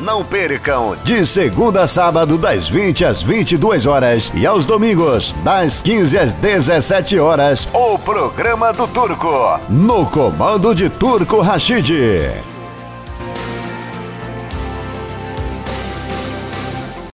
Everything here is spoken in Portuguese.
Não percam, de segunda a sábado, das 20 às 22 horas e aos domingos, das 15 às 17 horas, o programa do Turco. No comando de Turco Rachid.